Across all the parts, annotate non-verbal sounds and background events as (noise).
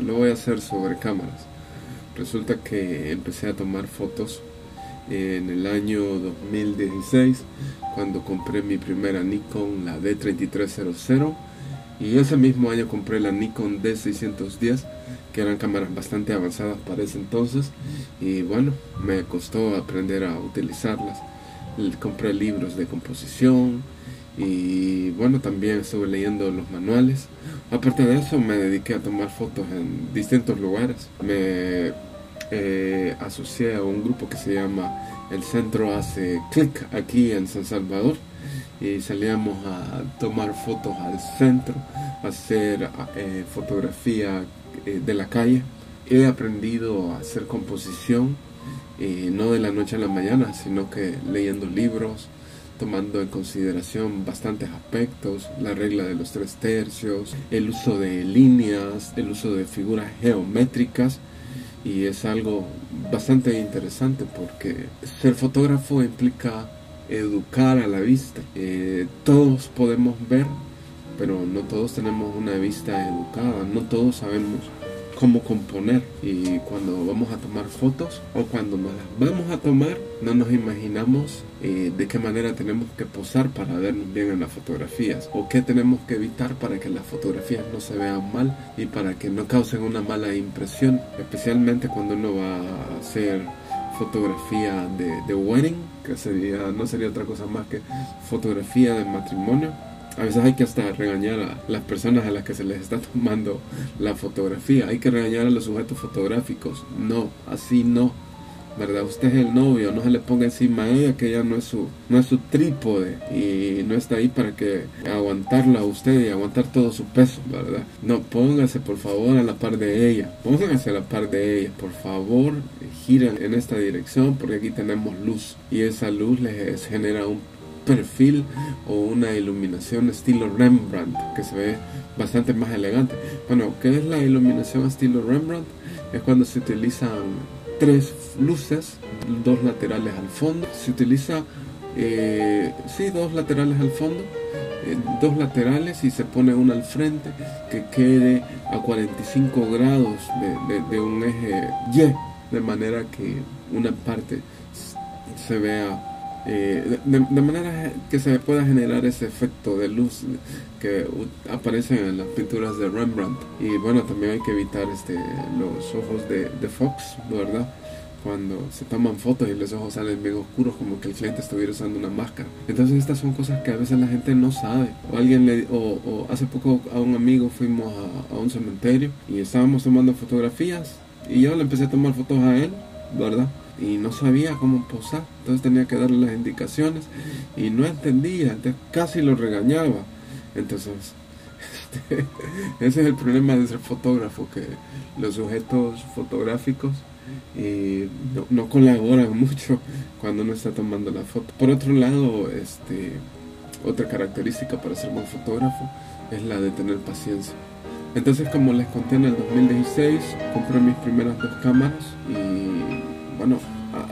lo voy a hacer sobre cámaras. Resulta que empecé a tomar fotos en el año 2016 cuando compré mi primera Nikon, la D3300 y ese mismo año compré la Nikon D610 que eran cámaras bastante avanzadas para ese entonces y bueno, me costó aprender a utilizarlas. Compré libros de composición, y bueno también estuve leyendo los manuales. Aparte de eso me dediqué a tomar fotos en distintos lugares. Me eh, asocié a un grupo que se llama el centro hace clic aquí en San Salvador. Y salíamos a tomar fotos al centro a hacer eh, fotografía eh, de la calle. He aprendido a hacer composición no de la noche a la mañana sino que leyendo libros tomando en consideración bastantes aspectos, la regla de los tres tercios, el uso de líneas, el uso de figuras geométricas y es algo bastante interesante porque ser fotógrafo implica educar a la vista. Eh, todos podemos ver, pero no todos tenemos una vista educada, no todos sabemos cómo componer. Y cuando vamos a tomar fotos o cuando nos las vamos a tomar no nos imaginamos eh, de qué manera tenemos que posar para vernos bien en las fotografías o qué tenemos que evitar para que las fotografías no se vean mal y para que no causen una mala impresión especialmente cuando uno va a hacer fotografía de, de wedding que sería no sería otra cosa más que fotografía de matrimonio a veces hay que hasta regañar a las personas a las que se les está tomando la fotografía. Hay que regañar a los sujetos fotográficos. No, así no. ¿Verdad? Usted es el novio, no se le ponga encima a ella que ella no es su, no es su trípode y no está ahí para que aguantarla a usted y aguantar todo su peso, ¿verdad? No, póngase por favor a la par de ella, póngase a la par de ella, por favor, giren en esta dirección porque aquí tenemos luz y esa luz les genera un perfil o una iluminación estilo Rembrandt que se ve bastante más elegante. Bueno, ¿qué es la iluminación estilo Rembrandt? Es cuando se utilizan tres luces, dos laterales al fondo. Se utiliza, eh, sí, dos laterales al fondo, eh, dos laterales y se pone una al frente que quede a 45 grados de, de un eje Y, de manera que una parte se vea eh, de, manera que se pueda generar ese efecto de luz que aparece en las pinturas de Rembrandt. Y bueno también hay que evitar este los ojos de, de Fox verdad cuando se toman fotos y los ojos salen bien oscuros como que el cliente estuviera usando una máscara. Entonces estas son cosas que a veces la gente no sabe. O alguien le o, hace poco a un amigo fuimos a, a un cementerio y estábamos tomando fotografías y yo le empecé a tomar fotos a él verdad y no sabía cómo posar, entonces tenía que darle las indicaciones y no entendía, entonces casi lo regañaba. Entonces, (laughs) ese es el problema de ser fotógrafo, que los sujetos fotográficos eh, no, colaboran mucho cuando uno está tomando la foto. Por otro lado, este, otra característica para ser buen fotógrafo es la de tener paciencia. Entonces, como les conté en el 2016, compré mis primeras dos cámaras y bueno,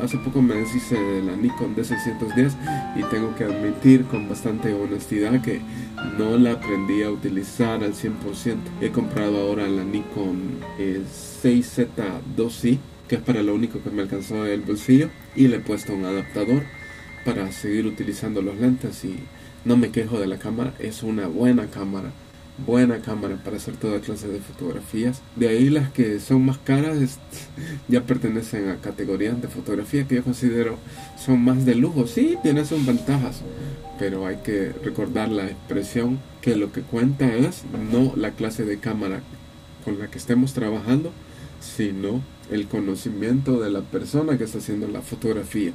hace poco me deshice de la Nikon D610 y tengo que admitir con bastante honestidad que no la aprendí a utilizar al 100%. He comprado ahora la Nikon 6Z2i, que es para lo único que me alcanzó el bolsillo, y le he puesto un adaptador para seguir utilizando los lentes y no me quejo de la cámara, es una buena cámara buena cámara para hacer toda clase de fotografías. De ahí las que son más caras (laughs) ya pertenecen a categorías de fotografía que yo considero son más de lujo. Sí, tienen sus ventajas, pero hay que recordar la expresión que lo que cuenta es no la clase de cámara con la que estemos trabajando, sino el conocimiento de la persona que está haciendo la fotografía.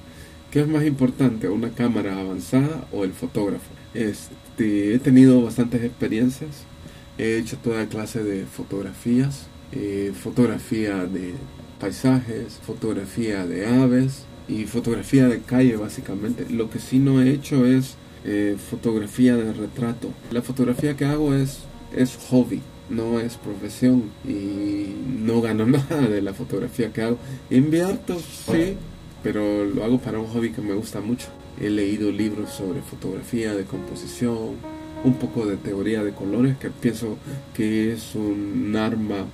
¿Qué es más importante, una cámara avanzada o el fotógrafo? Este, he tenido bastantes experiencias He hecho toda clase de fotografías, eh, fotografía de paisajes, fotografía de aves y fotografía de calle básicamente. Lo que sí no he hecho es eh, fotografía de retrato. La fotografía que hago es, es hobby, no es profesión y no gano (laughs) nada de la fotografía que hago. Invierto, sí, pero lo hago para un hobby que me gusta mucho. He leído libros sobre fotografía de composición, un poco de teoría de colores, que pienso que es un arma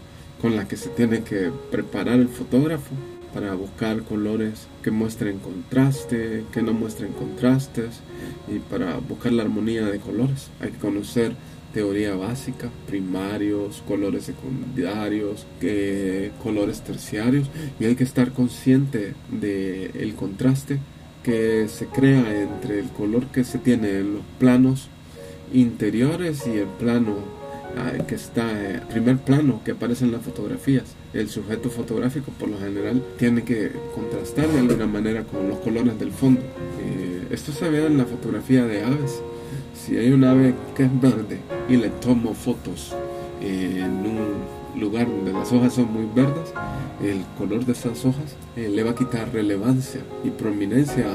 con la que se tiene que preparar el fotógrafo para buscar colores que muestren contraste, que no muestren contrastes y para buscar la armonía de colores. Hay que conocer teoría básica, primarios, colores secundarios, colores terciarios y hay que estar consciente del el contraste que se crea entre el color que se tiene en los planos interiores y el plano ah, que está, el eh, primer plano que aparece en las fotografías. El sujeto fotográfico por lo general tiene que contrastar de alguna manera con los colores del fondo. Eh, esto se ve en la fotografía de aves. Si hay un ave que es verde y le tomo fotos en un lugar donde las hojas son muy verdes, el color de esas hojas eh, le va a quitar relevancia y prominencia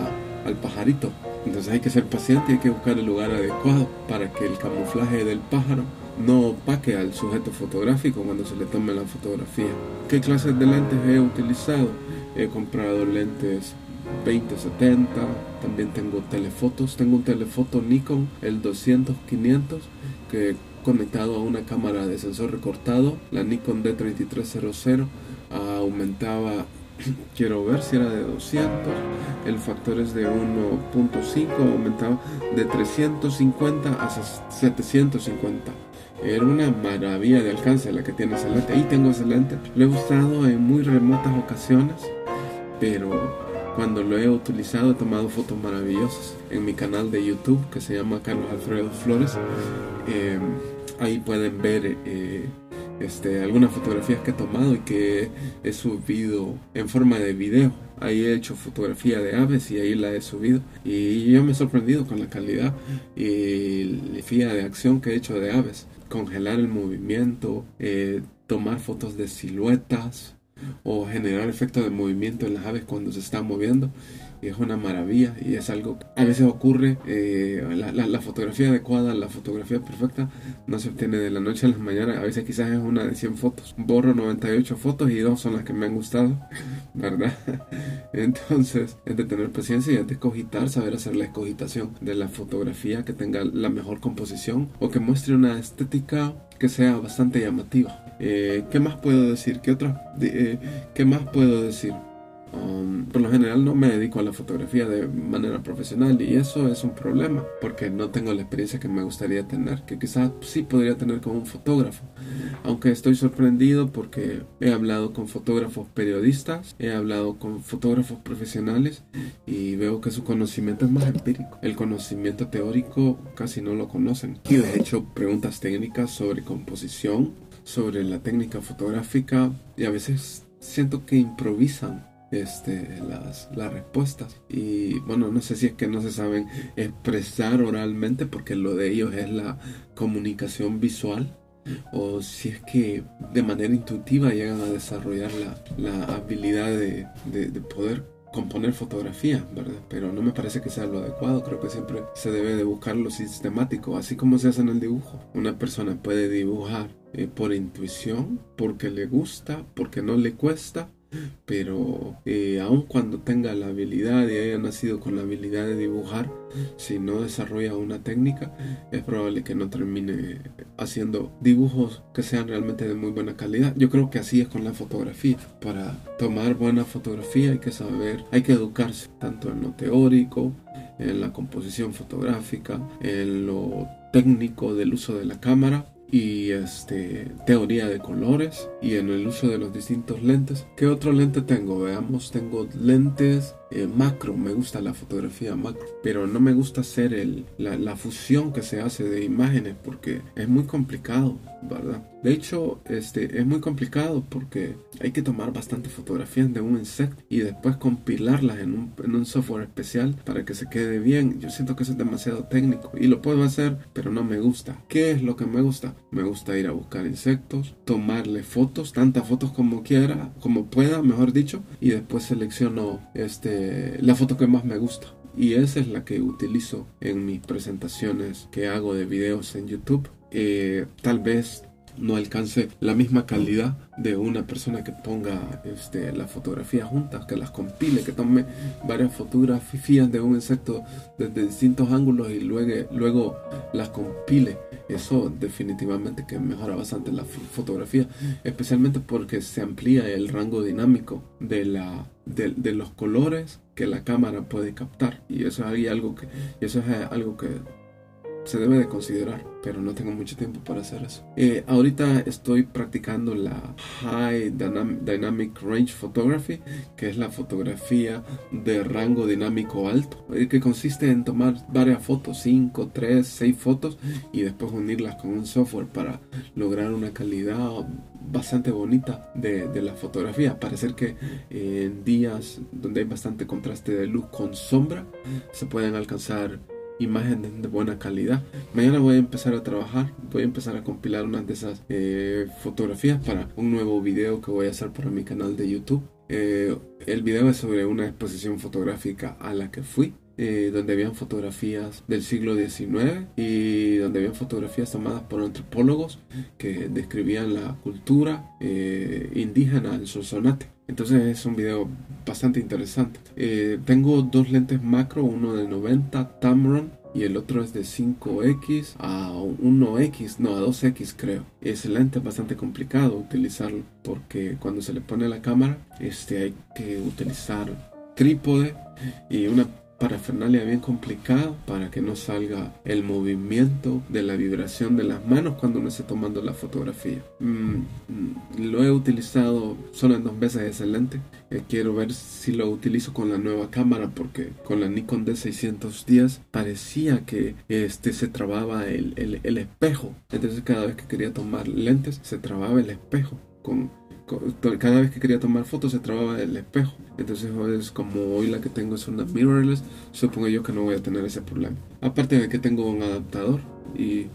al pajarito. Entonces hay que ser paciente y hay que buscar el lugar adecuado para que el camuflaje del pájaro no opaque al sujeto fotográfico cuando se le tome la fotografía. ¿Qué clases de lentes he utilizado? He comprado lentes 2070, también tengo telefotos, tengo un telefoto Nikon, el 200-500, que conectado a una cámara de sensor recortado, la Nikon D3300 aumentaba, (clears throat) quiero ver si era de 200, el factor es de 1.5, aumentaba de 350 a 750. Era una maravilla de alcance la que tiene ese lente. Ahí tengo ese lente. Lo he usado en muy remotas ocasiones, pero cuando lo he utilizado he tomado fotos maravillosas en mi canal de YouTube que se llama Carlos Alfredo Flores. Eh, ahí pueden ver eh, este, algunas fotografías que he tomado y que he subido en forma de video. Ahí he hecho fotografía de aves y ahí la he subido. Y yo me he sorprendido con la calidad y la fía de acción que he hecho de aves. Congelar el movimiento, eh, tomar fotos de siluetas o generar efecto de movimiento en las aves cuando se están moviendo y es una maravilla y es algo a veces ocurre eh, la, la, fotografía adecuada la fotografía perfecta no se obtiene de la noche a la mañana a veces quizás es una de 100 fotos borro 98 fotos y dos son las que me han gustado (laughs) verdad entonces es de tener paciencia y es de cogitar saber hacer la escogitación de la fotografía que tenga la mejor composición o que muestre una estética que sea bastante llamativa eh, ¿Qué más puedo decir? ¿Qué, otra, eh, ¿Qué más puedo decir? Um, por lo general no me dedico a la fotografía de manera profesional y eso es un problema porque no tengo la experiencia que me gustaría tener, que quizás sí podría tener como un fotógrafo. Aunque estoy sorprendido porque he hablado con fotógrafos periodistas, he hablado con fotógrafos profesionales y veo que su conocimiento es más empírico. El conocimiento teórico casi no lo conocen. Y de hecho preguntas técnicas sobre composición, sobre la técnica fotográfica y a veces siento que improvisan este, las, las respuestas. Y bueno, no sé si es que no se saben expresar oralmente porque lo de ellos es la comunicación visual o si es que de manera intuitiva llegan a desarrollar la, la habilidad de, de, de, poder componer fotografía, ¿verdad? Pero no me parece que sea lo adecuado, creo que siempre se debe de buscar lo sistemático, así como se hace en el dibujo. Una persona puede dibujar eh, por intuición, porque le gusta, porque no le cuesta, pero eh, aun cuando tenga la habilidad y haya nacido con la habilidad de dibujar, si no desarrolla una técnica, es probable que no termine haciendo dibujos que sean realmente de muy buena calidad. Yo creo que así es con la fotografía. Para tomar buena fotografía hay que saber, hay que educarse, tanto en lo teórico, en la composición fotográfica, en lo técnico del uso de la cámara y este teoría de colores y en el uso de los distintos lentes. ¿Qué otro lente tengo? Veamos, tengo lentes eh, macro, me gusta la fotografía macro, pero no me gusta hacer el, la, la, fusión que se hace de imágenes porque es muy complicado, ¿verdad? De hecho, este, es muy complicado porque hay que tomar bastante fotografías de un insecto y después compilarlas en un, en un software especial para que se quede bien. Yo siento que eso es demasiado técnico y lo puedo hacer, pero no me gusta. ¿Qué es lo que me gusta? Me gusta ir a buscar insectos, tomarle fotos, tantas fotos como quiera, como pueda, mejor dicho, y después selecciono este la foto que más me gusta. Y esa es la que utilizo en mis presentaciones que hago de videos en YouTube. Eh, tal vez no alcance la misma calidad de una persona que ponga este, las fotografías juntas, que las compile, que tome varias fotografías de un insecto desde distintos ángulos y luego, luego las compile. Eso definitivamente que mejora bastante la fotografía, especialmente porque se amplía el rango dinámico de, la, de, los colores que la cámara puede captar. Y eso es algo que, eso es algo que se debe de considerar, pero no tengo mucho tiempo para hacer eso. Eh, ahorita estoy practicando la High Dynamic Range Photography, que es la fotografía de rango dinámico alto, eh, que consiste en tomar varias fotos, 5, 3, 6 fotos, y después unirlas con un software para lograr una calidad bastante bonita de, de la fotografía. Parece que en días donde hay bastante contraste de luz con sombra, se pueden alcanzar imágenes de buena calidad. Mañana voy a empezar a trabajar, voy a empezar a compilar unas de esas eh, fotografías para un nuevo video que voy a hacer para mi canal de YouTube. Eh, el video es sobre una exposición fotográfica a la que fui. Eh, donde habían fotografías del siglo XIX y donde habían fotografías tomadas por antropólogos que describían la cultura indígena en Sonsonate. Entonces es un video bastante interesante. Eh, tengo dos lentes macro, uno de 90 Tamron y el otro es de 5X a 1X, no, a 2X creo. Ese lente es bastante complicado utilizarlo porque cuando se le pone la cámara este, hay que utilizar trípode y una parafernalia bien complicado para que no salga el movimiento de la vibración de las manos cuando uno esté tomando la fotografía. Mm, mm, lo he utilizado solo en dos veces ese lente. Eh, quiero ver si lo utilizo con la nueva cámara porque con la Nikon D610 parecía que este se trababa el, el, el espejo. Entonces cada vez que quería tomar lentes se trababa el espejo con cada vez que quería tomar fotos se trababa el espejo. Entonces, pues, como hoy la que tengo es una mirrorless, supongo yo que no voy a tener ese problema. Aparte de que tengo un adaptador y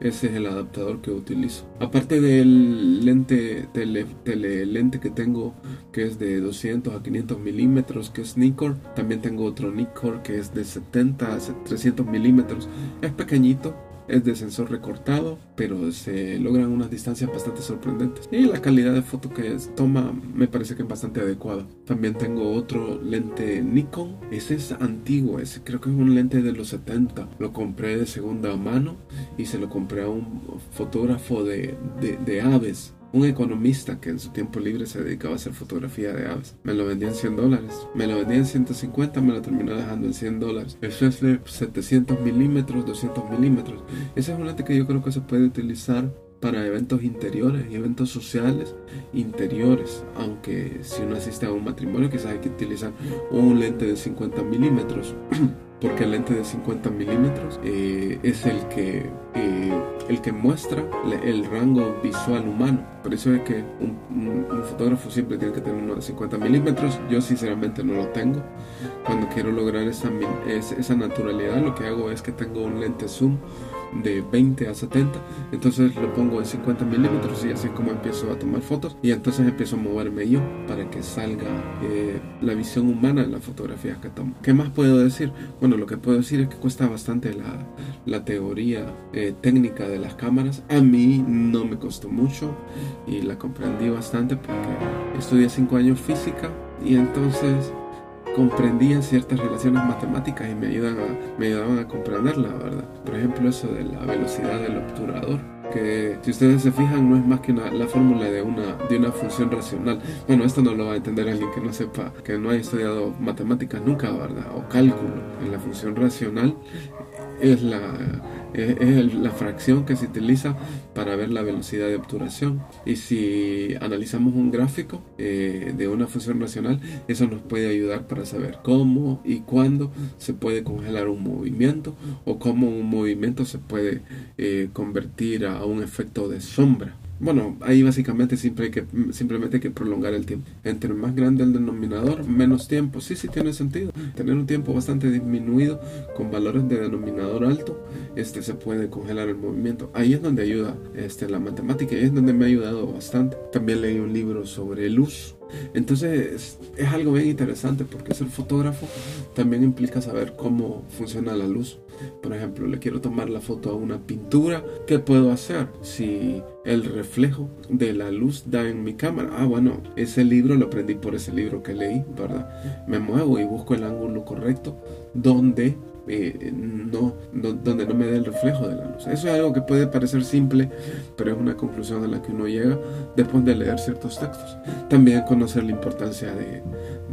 ese es el adaptador que utilizo. Aparte del lente, tele, lente que tengo que es de 200 a 500 milímetros, que es Nikkor. También tengo otro Nikkor que es de 70 a 300 milímetros. Es pequeñito, es de sensor recortado, pero se logran unas distancias bastante sorprendentes. Y la calidad de foto que toma me parece que es bastante adecuada. También tengo otro lente Nikon. Ese es antiguo, ese creo que es un lente de los 70. Lo compré de segunda mano y se lo compré a un fotógrafo de, de, de aves un economista que en su tiempo libre se dedicaba a hacer fotografía de aves. Me lo vendía en 100 dólares. Me lo vendía en 150, me lo terminó dejando en 100 dólares. Es de 700 milímetros, 200 milímetros. Ese es un lente que yo creo que se puede utilizar para eventos interiores y eventos sociales interiores. Aunque si uno asiste a un matrimonio, quizás hay que utilizar un lente de 50 milímetros. (clears throat) porque el lente de 50 milímetros eh, es el que eh, el que muestra el rango visual humano. Por eso es que un, fotógrafo siempre tiene que tener uno de 50 milímetros. Yo sinceramente no lo tengo. Cuando quiero lograr esa, esa naturalidad, lo que hago es que tengo un lente zoom de 20 a 70 entonces lo pongo en 50 milímetros y así como empiezo a tomar fotos. Y entonces empiezo a moverme yo para que salga eh, la visión humana en las fotografías que tomo. ¿qué más puedo decir? bueno lo que puedo decir es que cuesta bastante la, la teoría eh, técnica de las cámaras. A mí no me costó mucho y la comprendí bastante porque estudié 5 años física y entonces comprendía ciertas relaciones matemáticas y me, ayudan a, me ayudaban a comprenderla, ¿verdad? Por ejemplo, eso de la velocidad del obturador, que si ustedes se fijan no es más que la fórmula de una, de una función racional. Bueno, esto no lo va a entender alguien que no sepa, que no haya estudiado matemáticas nunca, ¿verdad? O cálculo. En la función racional es la es, la fracción que se utiliza para ver la velocidad de obturación. Y si analizamos un gráfico eh, de una función racional, eso nos puede ayudar para saber cómo y cuándo se puede congelar un movimiento o cómo un movimiento se puede eh, convertir a un efecto de sombra. Bueno, ahí básicamente siempre hay que, simplemente hay que prolongar el tiempo. Entre más grande el denominador, menos tiempo. Sí, sí tiene sentido. Tener un tiempo bastante disminuido con valores de denominador alto, este se puede congelar el movimiento. Ahí es donde ayuda este, la matemática y es donde me ha ayudado bastante. También leí un libro sobre luz. Entonces es algo bien interesante porque ser fotógrafo también implica saber cómo funciona la luz. Por ejemplo, le quiero tomar la foto a una pintura. ¿Qué puedo hacer? Si el reflejo de la luz da en mi cámara. Ah, bueno, ese libro lo aprendí por ese libro que leí, ¿verdad? Me muevo y busco el ángulo correcto donde eh, no, donde no me dé el reflejo de la luz. Eso es algo que puede parecer simple, pero es una conclusión a la que uno llega después de leer ciertos textos. También conocer la importancia de,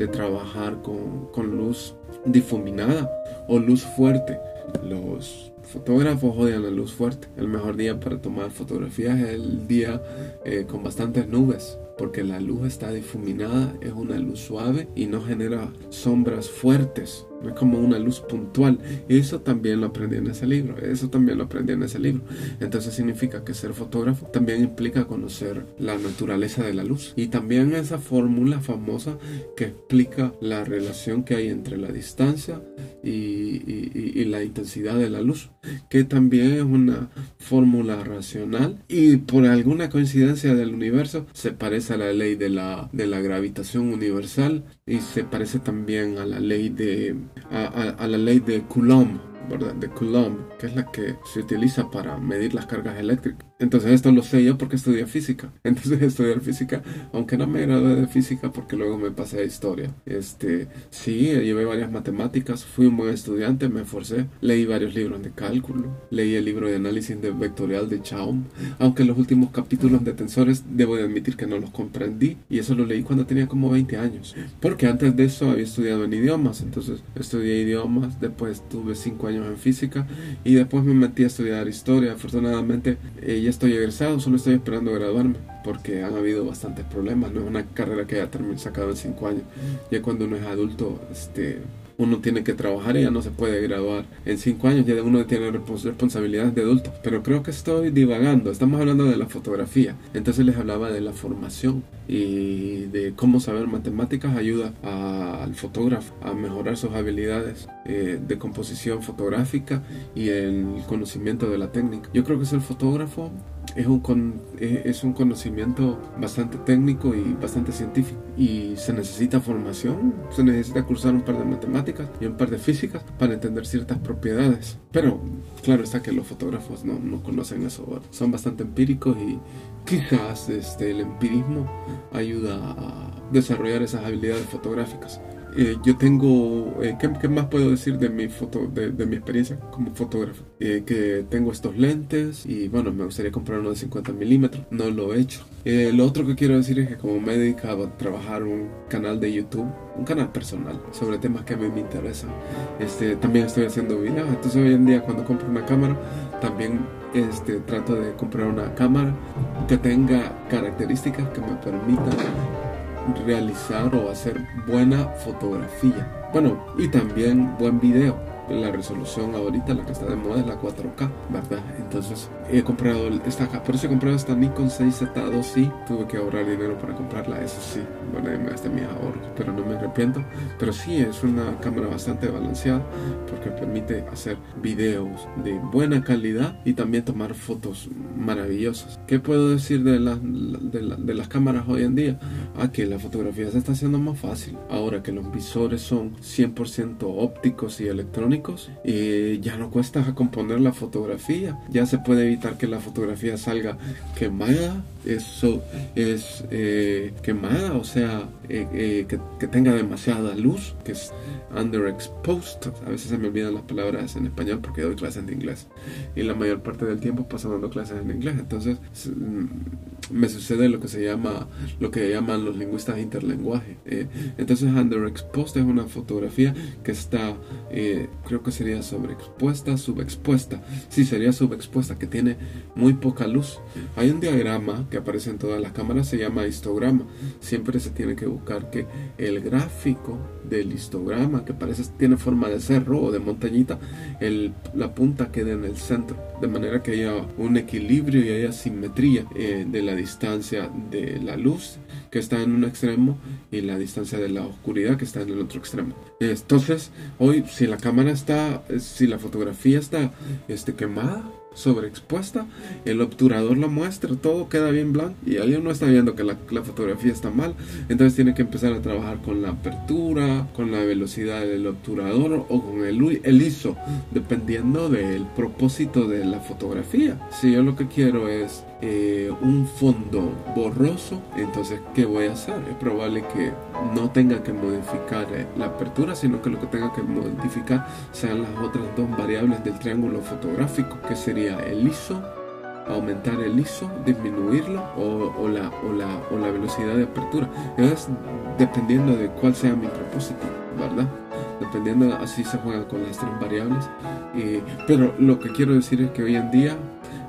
trabajar con, con luz difuminada o luz fuerte. Los fotógrafos odian la luz fuerte. El mejor día para tomar fotografías es el día eh, con bastantes nubes porque la luz está difuminada, es una luz suave y no genera sombras fuertes es como una luz puntual. Eso también lo aprendí en ese libro. Eso también lo aprendí en ese libro. Entonces significa que ser fotógrafo también implica conocer la naturaleza de la luz. Y también esa fórmula famosa que explica la relación que hay entre la distancia y, la intensidad de la luz. Que también es una fórmula racional. Y por alguna coincidencia del universo se parece a la ley de la, de la gravitación universal. Y se parece también a la ley de a, la ley de Coulomb, ¿verdad? De Coulomb, que es la que se utiliza para medir las cargas eléctricas. Entonces esto lo sé yo porque estudié física. (laughs) Entonces estudiar física, aunque no me gradué de física porque luego me pasé a historia. Este, sí, llevé varias matemáticas, fui un buen estudiante, me esforcé, leí varios libros de cálculo, leí el libro de análisis de vectorial de Chaum, aunque los últimos capítulos de tensores debo de admitir que no los comprendí y eso lo leí cuando tenía como 20 años. Porque antes de eso había estudiado en idiomas, entonces estudié idiomas, después tuve 5 años en física y después me metí a estudiar historia. Afortunadamente ella estoy egresado, solo estoy esperando graduarme, porque han habido bastantes problemas, no es una carrera que haya terminado sacado en cinco años. Ya cuando uno es adulto, este, uno tiene que trabajar y ya no se puede graduar. En cinco años ya uno tiene responsabilidades de adulto. Pero creo que estoy divagando. Estamos hablando de la fotografía. Entonces les hablaba de la formación y de cómo saber matemáticas ayuda al fotógrafo a mejorar sus habilidades eh, de composición fotográfica y el conocimiento de la técnica. Yo creo que ser fotógrafo es un, es un conocimiento bastante técnico y bastante científico. Y se necesita formación, se necesita cursar un par de matemáticas y un par de físicas para entender ciertas propiedades. Pero claro está que los fotógrafos no, no conocen eso, son bastante empíricos y quizás este, el empirismo ayuda a desarrollar esas habilidades fotográficas. Eh, yo tengo, eh, ¿qué, más puedo decir de mi foto, de, mi experiencia como fotógrafo? Eh, que tengo estos lentes y bueno, me gustaría comprar uno de 50 milímetros, no lo he hecho. lo otro que quiero decir es que como me he dedicado a trabajar un canal de YouTube, un canal personal sobre temas que a mí me interesan, este, también estoy haciendo videos, entonces hoy en día cuando compro una cámara, también este, trato de comprar una cámara que tenga características que me permitan realizar o hacer buena fotografía. Bueno, y también buen video la resolución ahorita, la que está de moda es la 4K, ¿verdad? Entonces he comprado esta, por eso he comprado esta Nikon 6Z2 sí, tuve que ahorrar dinero para comprarla, eso sí, bueno, me gasté mis ahorros, pero no me arrepiento, pero sí es una cámara bastante balanceada porque permite hacer videos de buena calidad y también tomar fotos maravillosas. ¿Qué puedo decir de, de, las cámaras hoy en día? Ah, que la fotografía se está haciendo más fácil, ahora que los visores son 100% ópticos y electrónicos, y ya no cuesta componer la fotografía, ya se puede evitar que la fotografía salga quemada, eso es eh, quemada, o sea, eh, eh, que, que, tenga demasiada luz, que es underexposed, a veces se me olvidan las palabras en español porque doy clases de inglés y la mayor parte del tiempo paso dando clases en inglés, entonces mm, me sucede lo que se llama, lo que llaman los lingüistas interlenguaje. entonces underexposed es una fotografía que está creo que sería sobreexpuesta, subexpuesta. Sí, sería subexpuesta, que tiene muy poca luz. Hay un diagrama que aparece en todas las cámaras, se llama histograma. Siempre se tiene que buscar que el gráfico del histograma, que parece tiene forma de cerro o de montañita, el, la punta quede en el centro, de manera que haya un equilibrio y haya simetría eh, de la distancia de la luz que está en un extremo y la distancia de la oscuridad que está en el otro extremo. Entonces, hoy si la cámara está, si la fotografía está este, quemada, sobreexpuesta, el obturador lo muestra, todo queda bien blanco y ahí uno está viendo que la, fotografía está mal, entonces tiene que empezar a trabajar con la apertura, con la velocidad del obturador o con el, el ISO, dependiendo del propósito de la fotografía. Si yo lo que quiero es eh, un fondo borroso, entonces ¿qué voy a hacer? Es probable que no tenga que modificar eh, la apertura, sino que lo que tenga que modificar sean las otras dos variables del triángulo fotográfico, que sería el ISO, aumentar el ISO, disminuirlo o, la, o, la, o la velocidad de apertura. Es dependiendo de cuál sea mi propósito, ¿verdad? Dependiendo, así se juega con las tres variables. pero lo que quiero decir es que hoy en día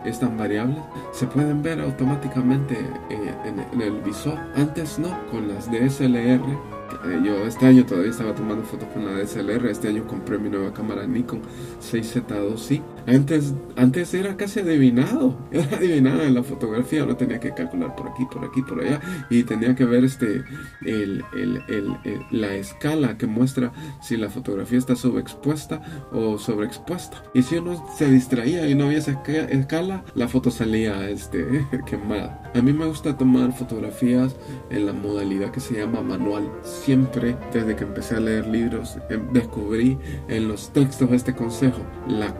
estas variables se pueden ver automáticamente eh, en, el visor. Antes no, con las DSLR. Eh, yo este año todavía estaba tomando fotos con la DSLR. Este año compré mi nueva cámara Nikon 6Z2i antes, antes era casi adivinado, (laughs) era adivinado en la fotografía, no tenía que calcular por aquí, por aquí, por allá, y tenía que ver este, el, el, el, la escala que muestra si la fotografía está subexpuesta o sobreexpuesta. Y si uno se distraía y no había esa escala, la foto salía este, (laughs) quemada. A mí me gusta tomar fotografías en la modalidad que se llama manual. Siempre, desde que empecé a leer libros, em, descubrí en los textos este consejo, la,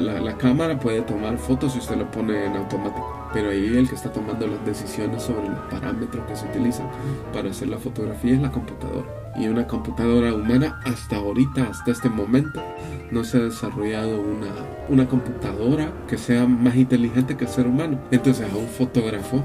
la, cámara puede tomar fotos si usted lo pone en automático, pero ahí el que está tomando las decisiones sobre los parámetros que se utilizan para hacer la fotografía es la computadora. Y una computadora humana hasta ahorita, hasta este momento, no se ha desarrollado una, una computadora que sea más inteligente que el ser humano. Entonces a un fotógrafo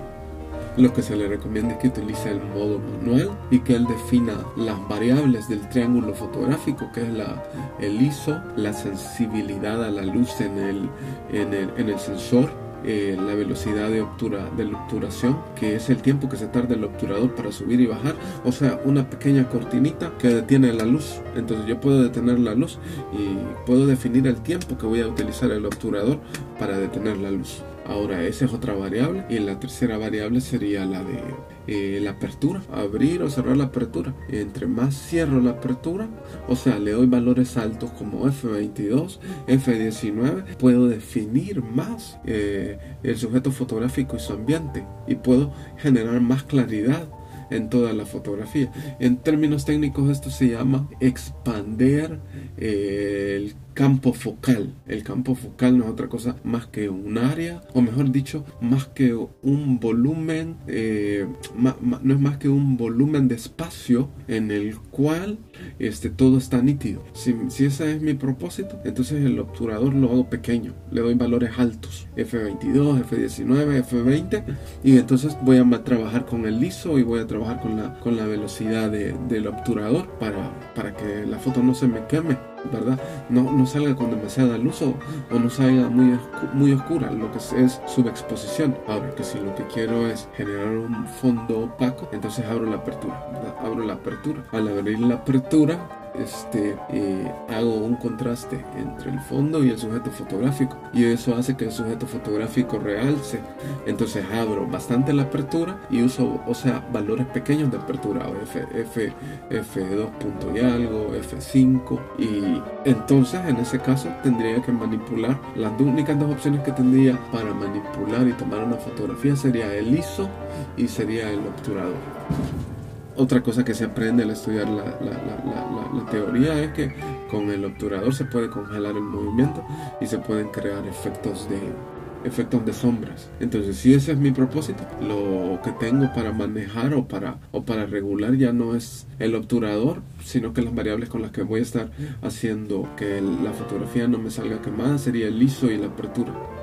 lo que se le recomienda es que utilice el modo manual y que él defina las variables del triángulo fotográfico, que es la, el ISO, la sensibilidad a la luz en el, en el, en el sensor, eh, la velocidad de, obtura, de obturación, que es el tiempo que se tarda el obturador para subir y bajar, o sea, una pequeña cortinita que detiene la luz. Entonces yo puedo detener la luz y puedo definir el tiempo que voy a utilizar el obturador para detener la luz. Ahora, esa es otra variable. Y la tercera variable sería la de eh, la apertura. Abrir o cerrar la apertura. Entre más cierro la apertura, o sea, le doy valores altos como F22, F19, puedo definir más eh, el sujeto fotográfico y su ambiente. Y puedo generar más claridad en toda la fotografía. En términos técnicos esto se llama expander eh, el campo focal. El campo focal no es otra cosa más que un área, o mejor dicho, más que un volumen, eh, no es más que un volumen de espacio en el cual este, todo está nítido. Si, si ese es mi propósito, entonces el obturador lo hago pequeño, le doy valores altos, F22, F19, F20, y entonces voy a trabajar con el liso y voy a trabajar con la, con la velocidad del obturador para, para que la foto no se me queme ¿verdad? No, no salga con demasiada luz o, no salga muy, muy oscura, lo que es, subexposición. Ahora que si lo que quiero es generar un fondo opaco, entonces abro la apertura, Abro la apertura. Al abrir la apertura, este, eh, hago un contraste entre el fondo y el sujeto fotográfico. Y eso hace que el sujeto fotográfico realce. Entonces abro bastante la apertura y uso o sea valores pequeños de apertura. F, F, F2 punto y algo F5 y entonces en ese caso tendría que manipular las únicas dos opciones que tendría para manipular y tomar una fotografía sería el ISO y sería el obturador otra cosa que se aprende al estudiar la, teoría es que con el obturador se puede congelar el movimiento y se pueden crear efectos de efectos de sombras. Entonces, si ese es mi propósito, lo que tengo para manejar o para o para regular ya no es el obturador, sino que las variables con las que voy a estar haciendo que la fotografía no me salga quemada sería el ISO y la apertura.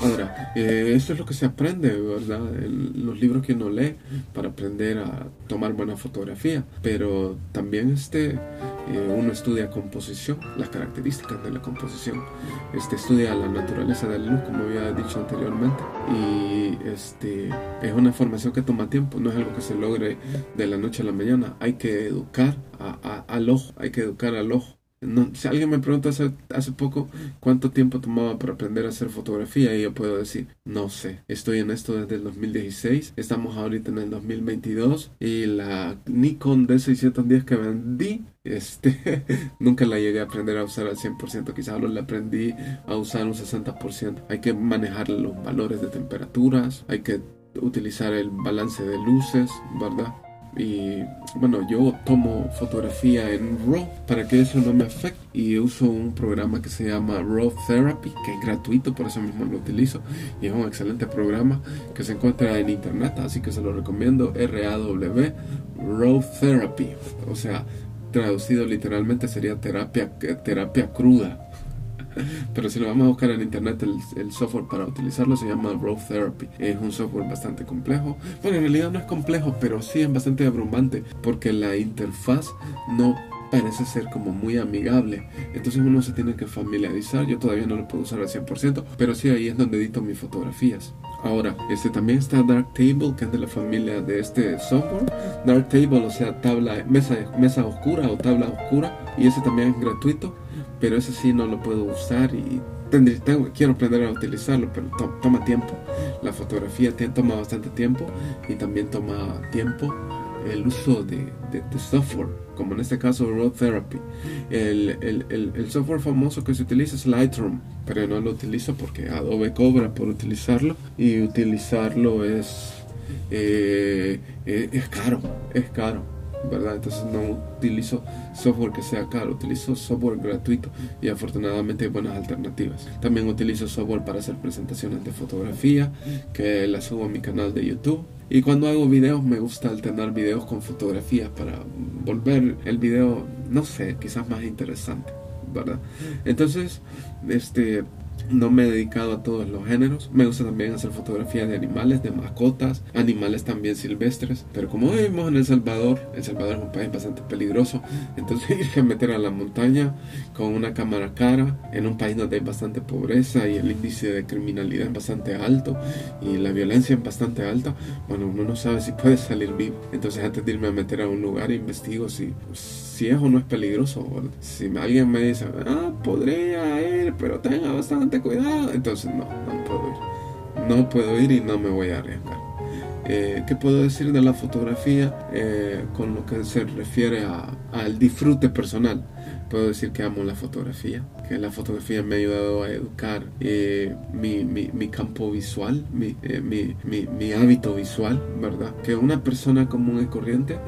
Ahora, eh, eso es lo que se aprende, ¿verdad? Los libros que uno lee para aprender a tomar buena fotografía. Pero también este, eh, uno estudia composición, las características de la composición. Este, estudia la naturaleza de la luz, como había dicho anteriormente. Y este, es una formación que toma tiempo, no es algo que se logre de la noche a la mañana. Hay que educar al ojo, hay que educar al ojo si alguien me pregunta hace, hace poco cuánto tiempo tomaba para aprender a hacer fotografía y yo puedo decir, no sé, estoy en esto desde el 2016, estamos ahorita en el 2022 y la Nikon D610 que vendí, este, (laughs) nunca la llegué a aprender a usar al 100%, quizás solo la aprendí a usar un 60%. Hay que manejar los valores de temperaturas, hay que utilizar el balance de luces, ¿verdad? Y bueno yo tomo fotografía en RAW para que eso no me afecte y uso un programa que se llama RAW Therapy que es gratuito por eso mismo lo utilizo y es un excelente programa que se encuentra en internet así que se lo recomiendo RAW RAW Therapy. O sea traducido literalmente sería terapia terapia cruda (laughs) pero si lo vamos a buscar en internet, el, software para utilizarlo se llama Raw Therapy. Es un software bastante complejo. Bueno, en realidad no es complejo, pero sí es bastante abrumante porque la interfaz no parece ser como muy amigable. Entonces uno se tiene que familiarizar. Yo todavía no lo puedo usar al 100%, pero sí ahí es donde edito mis fotografías. Ahora, este también está Darktable, que es de la familia de este software. Darktable, o sea, tabla, mesa, mesa oscura o tabla oscura. Y ese también es gratuito pero ese sí no lo puedo usar y tengo, quiero aprender a utilizarlo, pero toma tiempo. La fotografía toma bastante tiempo y también toma tiempo el uso de, software, como en este caso Raw Therapy. El, el, el, software famoso que se utiliza es Lightroom, pero no lo utilizo porque Adobe cobra por utilizarlo y utilizarlo es, eh, eh, es caro, es caro. ¿Verdad? Entonces no utilizo software que sea caro, utilizo software gratuito y afortunadamente hay buenas alternativas. También utilizo software para hacer presentaciones de fotografía que las subo a mi canal de YouTube. Y cuando hago videos me gusta alternar videos con fotografías para volver el video, no sé, quizás más interesante, ¿verdad? Entonces, este no me he dedicado a todos los géneros. Me gusta también hacer fotografía de animales, de mascotas, animales también silvestres. Pero como vivimos en El Salvador, El Salvador es un país bastante peligroso. Entonces (laughs) irse a meter a la montaña con una cámara cara en un país donde hay bastante pobreza y el índice de criminalidad es bastante alto y la violencia es bastante alta. Bueno, uno no sabe si puede salir vivo. Entonces antes de irme a meter a un lugar investigo si, si es o no es peligroso. Si alguien me dice, ah, podría ir, pero tenga bastante cuidado. Entonces no, no puedo ir. No puedo ir y no me voy a arriesgar. Eh, ¿Qué puedo decir de la fotografía eh, con lo que se refiere al disfrute personal? Puedo decir que amo la fotografía, que la fotografía me ha ayudado a educar eh, mi, mi, mi, campo visual, mi, mi, mi, hábito visual, ¿verdad? Que una persona común y corriente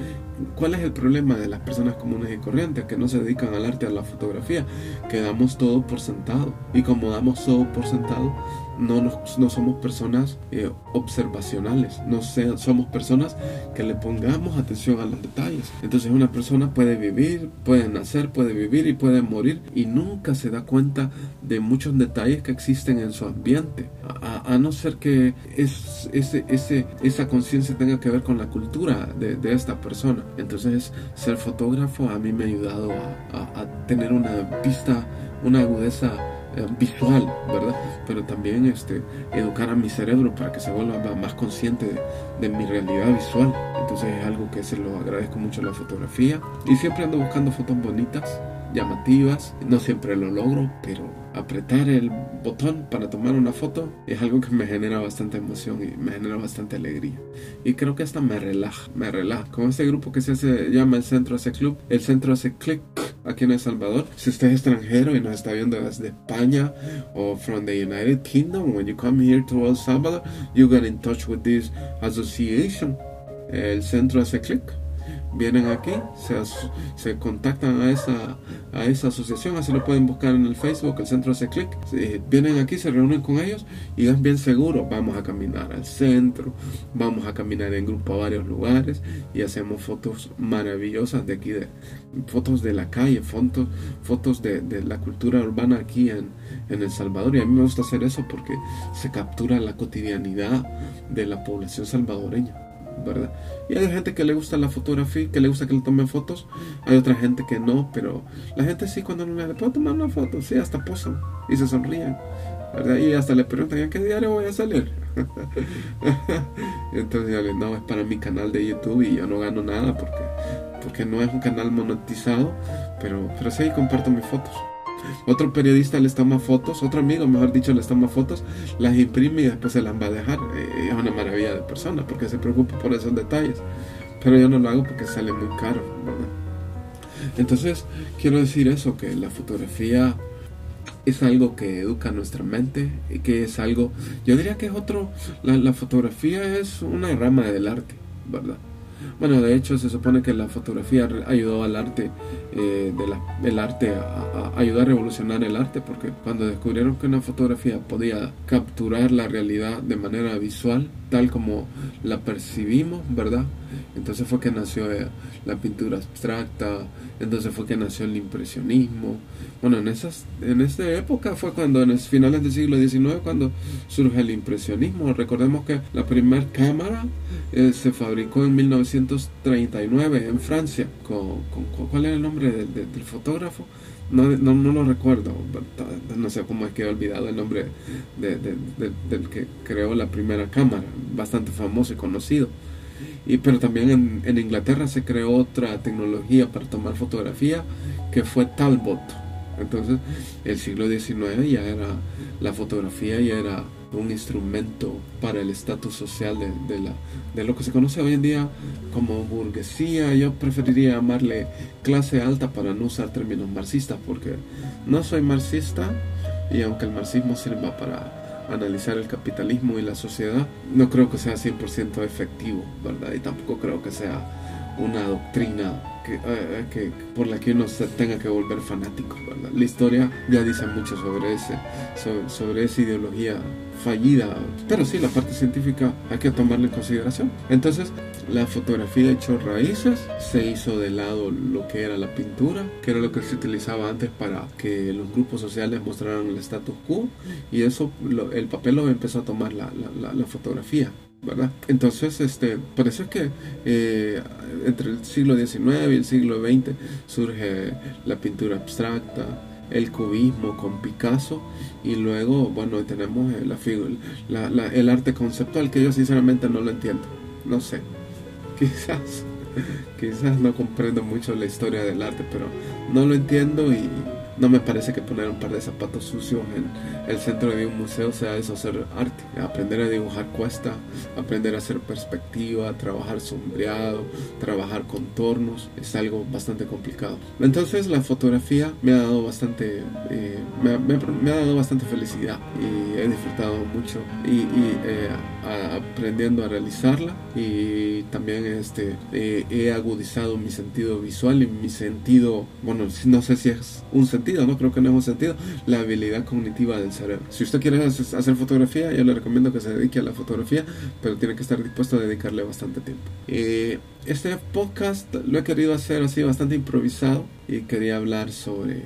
¿Cuál es el problema de las personas comunes y corrientes que no se dedican al arte, a la fotografía? Que damos todo por sentado. Y como damos todo por sentado, no, no somos personas eh, observacionales, no somos personas que le pongamos atención a los detalles. Entonces una persona puede vivir, puede nacer, puede vivir y puede morir y nunca se da cuenta de muchos detalles que existen en su ambiente, a, no ser que es, ese, ese, esa conciencia tenga que ver con la cultura de, de, esta persona. Entonces ser fotógrafo a mí me ha ayudado a, tener una vista, una agudeza visual, ¿verdad? Pero también este, educar a mi cerebro para que se vuelva más consciente de, mi realidad visual. Entonces es algo que se lo agradezco mucho a la fotografía. Y siempre ando buscando fotos bonitas, llamativas. No siempre lo logro, pero apretar el botón para tomar una foto es algo que me genera bastante emoción y me genera bastante alegría. Y creo que hasta me relaja, me relaja. Como este grupo que se hace, llama el Centro Hace Club, el Centro hace click aquí en El Salvador. Si usted es extranjero y nos está viendo desde España o from the United Kingdom, when you come here to El Salvador, you get in touch with this association. El centro hace clic vienen aquí, se, se contactan a esa, a esa asociación, así lo pueden buscar en el Facebook, el centro hace clic, vienen aquí, se reúnen con ellos y es bien seguro, vamos a caminar al centro, vamos a caminar en grupo a varios lugares y hacemos fotos maravillosas de aquí, de, fotos de la calle, fotos, fotos de, de la cultura urbana aquí en, en El Salvador y a mí me gusta hacer eso porque se captura la cotidianidad de la población salvadoreña. Y hay gente que le gusta la fotografía, que le gusta que le tomen fotos, hay otra gente que no, pero la gente sí cuando no le puedo tomar una foto, sí, hasta posan y se sonríen. Y hasta le preguntan, ¿a qué diario voy a salir? (laughs) Entonces yo no, es para mi canal de YouTube y yo no gano nada porque porque no es un canal monetizado, pero, pero sí comparto mis fotos. Otro periodista les toma fotos, otro amigo, mejor dicho, les toma fotos, las imprime y después se las va a dejar. Eh, es una maravilla de persona porque se preocupa por esos detalles. Pero yo no lo hago porque sale muy caro, ¿verdad? Entonces, quiero decir eso, que la fotografía es algo que educa nuestra mente y que es algo, yo diría que es otro, la, la fotografía es una rama del arte, ¿verdad? Bueno, de hecho se supone que la fotografía ayudó al arte, eh, de la, el arte a, ayudó a revolucionar el arte, porque cuando descubrieron que una fotografía podía capturar la realidad de manera visual, tal como la percibimos, ¿verdad? Entonces fue que nació eh, la pintura abstracta, entonces fue que nació el impresionismo. Bueno, en esas en esta época fue cuando en los finales del siglo XIX cuando surge el impresionismo. Recordemos que la primera cámara eh, se fabricó en 1939 en Francia. Con, ¿Cuál era el nombre del fotógrafo? No, no, no, lo recuerdo, no sé cómo es que he olvidado el nombre del que creó la primera cámara, bastante famoso y conocido. Y, pero también en, en, Inglaterra se creó otra tecnología para tomar fotografía que fue Talbot. Entonces, el siglo XIX ya era, la fotografía ya era un instrumento para el estatus social de, de, la, de lo que se conoce hoy en día como burguesía. Yo preferiría llamarle clase alta para no usar términos marxistas, porque no soy marxista y aunque el marxismo sirva para analizar el capitalismo y la sociedad, no creo que sea 100% efectivo, ¿verdad? Y tampoco creo que sea una doctrina que, eh, que, por la que uno se tenga que volver fanático, ¿verdad? La historia ya dice mucho sobre, ese, sobre, sobre esa ideología fallida, pero sí, la parte científica hay que tomarla en consideración. Entonces, la fotografía echó raíces, se hizo de lado lo que era la pintura, que era lo que se utilizaba antes para que los grupos sociales mostraran el status quo, y eso, el papel lo empezó a tomar la, la, fotografía. ¿verdad? Entonces, este, por eso es que eh, entre el siglo XIX y el siglo XX surge la pintura abstracta, el cubismo con Picasso y luego, bueno, tenemos la, la, la, el arte conceptual que yo sinceramente no lo entiendo, no sé, quizás, quizás no comprendo mucho la historia del arte, pero no lo entiendo y no me parece que poner un par de zapatos sucios en el centro de un museo sea eso hacer arte. Aprender a dibujar cuesta, aprender a hacer perspectiva, trabajar sombreado, trabajar contornos, es algo bastante complicado. Entonces la fotografía me ha dado bastante, eh, me, ha dado bastante felicidad y he disfrutado mucho y, eh, aprendiendo a realizarla y también este, eh, he agudizado mi sentido visual y mi sentido, bueno, no sé si es un sentido no creo que no es un sentido, la habilidad cognitiva del cerebro. Si usted quiere hacer fotografía, yo le recomiendo que se dedique a la fotografía, pero tiene que estar dispuesto a dedicarle bastante tiempo. Eh, este podcast lo he querido hacer así bastante improvisado y quería hablar sobre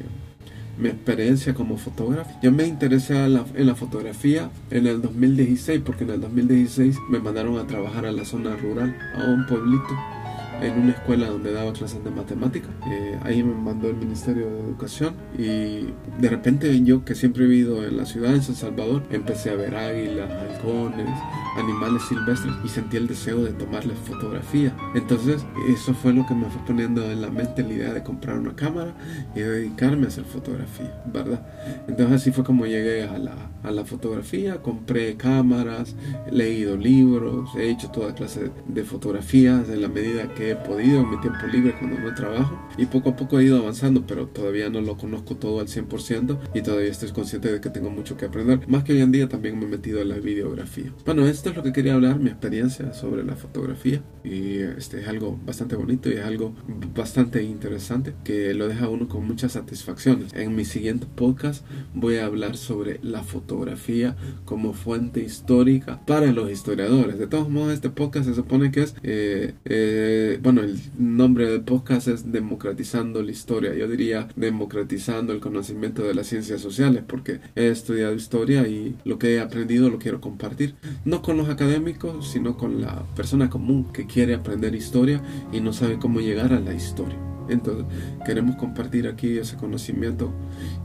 mi experiencia como fotógrafo. Yo me interesé en la fotografía en el 2016 porque en el 2016 me mandaron a trabajar a la zona rural, a un pueblito en una escuela donde daba clases de matemática. Eh, ahí me mandó el Ministerio de Educación y de repente yo que siempre he vivido en la ciudad, en San Salvador, empecé a ver águilas, halcones, animales silvestres y sentí el deseo de tomarles fotografía. Entonces eso fue lo que me fue poniendo en la mente la idea de comprar una cámara y dedicarme a hacer fotografía, ¿verdad? Entonces así fue como llegué a la, a la fotografía, compré cámaras, he leído libros, he hecho toda clase de fotografías en la medida que he podido en mi tiempo libre cuando no trabajo y poco a poco he ido avanzando, pero todavía no lo conozco todo al 100% y todavía estoy consciente de que tengo mucho que aprender. Más que hoy en día también me he metido en la videografía. Bueno, esto es lo que quería hablar, mi experiencia sobre la fotografía y este es algo bastante bonito y es algo bastante interesante que lo deja uno con muchas satisfacciones. En mi siguiente podcast voy a hablar sobre la fotografía como fuente histórica para los historiadores. De todos modos, este podcast se supone que es eh, eh, bueno, el nombre del podcast es Democratizando la Historia. Yo diría democratizando el conocimiento de las ciencias sociales, porque he estudiado historia y lo que he aprendido lo quiero compartir. No con los académicos, sino con la persona común que quiere aprender historia y no sabe cómo llegar a la historia. Entonces queremos compartir aquí ese conocimiento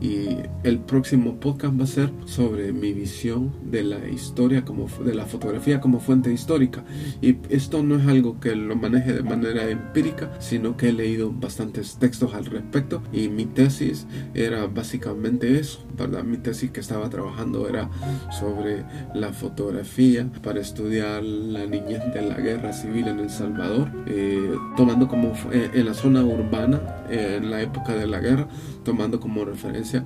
y el próximo podcast va a ser sobre mi visión de la historia, como de la fotografía como fuente histórica. Y esto no es algo que lo maneje de manera empírica, sino que he leído bastantes textos al respecto y mi tesis era básicamente eso, ¿verdad? Mi tesis que estaba trabajando era sobre la fotografía para estudiar la niñez de la guerra civil en El Salvador, eh, tomando como eh, en la zona urbana, eh, en la época de la guerra, tomando como referencia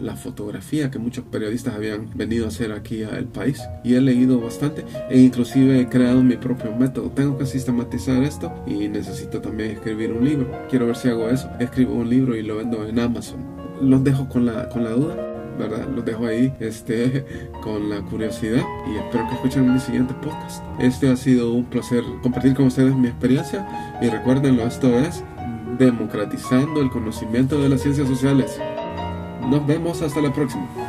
la, fotografía que muchos periodistas habían venido a hacer aquí al país. Y he leído bastante e inclusive he creado mi propio método. Tengo que sistematizar esto y necesito también escribir un libro. Quiero ver si hago eso. Escribo un libro y lo vendo en Amazon. Los dejo con la, con la duda ¿verdad? Los dejo ahí este, (laughs) con la curiosidad y espero que escuchen mi siguiente podcast. Este ha sido un placer compartir con ustedes mi experiencia y recuérdenlo, esto es democratizando el conocimiento de las ciencias sociales. Nos vemos hasta la próxima.